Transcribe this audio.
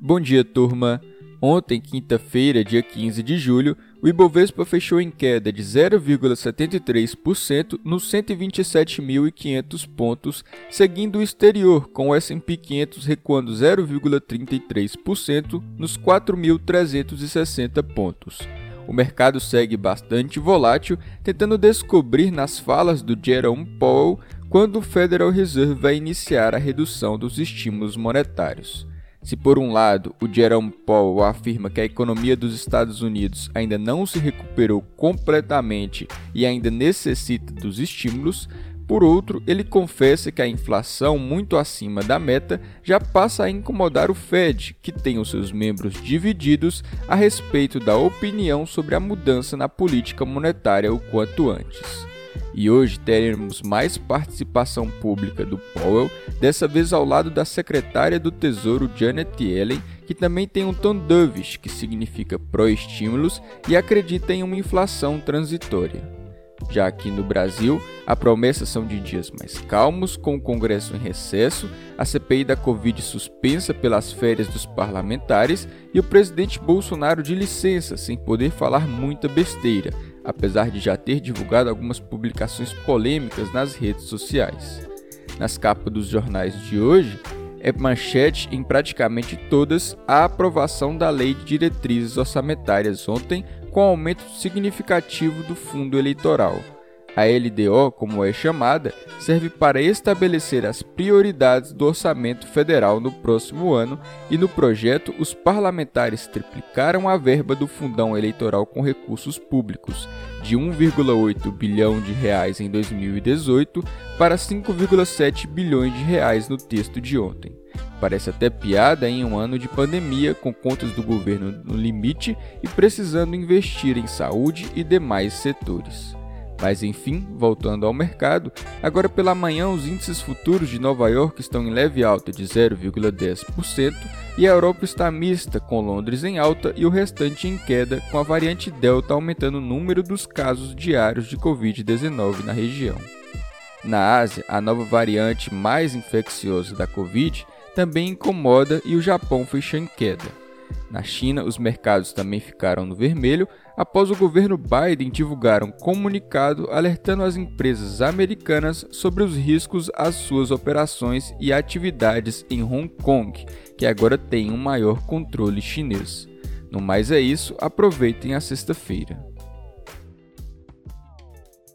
Bom dia, turma! Ontem, quinta-feira, dia 15 de julho, o Ibovespa fechou em queda de 0,73% nos 127.500 pontos, seguindo o exterior, com o S&P 500 recuando 0,33% nos 4.360 pontos. O mercado segue bastante volátil, tentando descobrir nas falas do Jerome Powell quando o Federal Reserve vai iniciar a redução dos estímulos monetários. Se por um lado o Jerome Powell afirma que a economia dos Estados Unidos ainda não se recuperou completamente e ainda necessita dos estímulos, por outro, ele confessa que a inflação muito acima da meta já passa a incomodar o Fed, que tem os seus membros divididos a respeito da opinião sobre a mudança na política monetária o quanto antes. E hoje teremos mais participação pública do Powell, dessa vez ao lado da secretária do Tesouro Janet Yellen, que também tem um tom dovish, que significa pró-estímulos e acredita em uma inflação transitória. Já aqui no Brasil, a promessa são de dias mais calmos, com o Congresso em recesso, a CPI da Covid suspensa pelas férias dos parlamentares e o presidente Bolsonaro de licença, sem poder falar muita besteira, apesar de já ter divulgado algumas publicações polêmicas nas redes sociais. Nas capas dos jornais de hoje, é manchete em praticamente todas a aprovação da Lei de Diretrizes Orçamentárias ontem, com aumento significativo do fundo eleitoral. A LDO, como é chamada, serve para estabelecer as prioridades do orçamento federal no próximo ano e no projeto os parlamentares triplicaram a verba do fundão eleitoral com recursos públicos, de 1,8 bilhão de reais em 2018 para 5,7 bilhões de reais no texto de ontem. Parece até piada em um ano de pandemia, com contas do governo no limite e precisando investir em saúde e demais setores. Mas enfim, voltando ao mercado, agora pela manhã os índices futuros de Nova York estão em leve alta de 0,10% e a Europa está mista, com Londres em alta e o restante em queda, com a variante Delta aumentando o número dos casos diários de Covid-19 na região. Na Ásia, a nova variante mais infecciosa da Covid também incomoda e o Japão fecha em queda. Na China, os mercados também ficaram no vermelho após o governo Biden divulgar um comunicado alertando as empresas americanas sobre os riscos às suas operações e atividades em Hong Kong, que agora tem um maior controle chinês. No mais é isso, aproveitem a sexta-feira.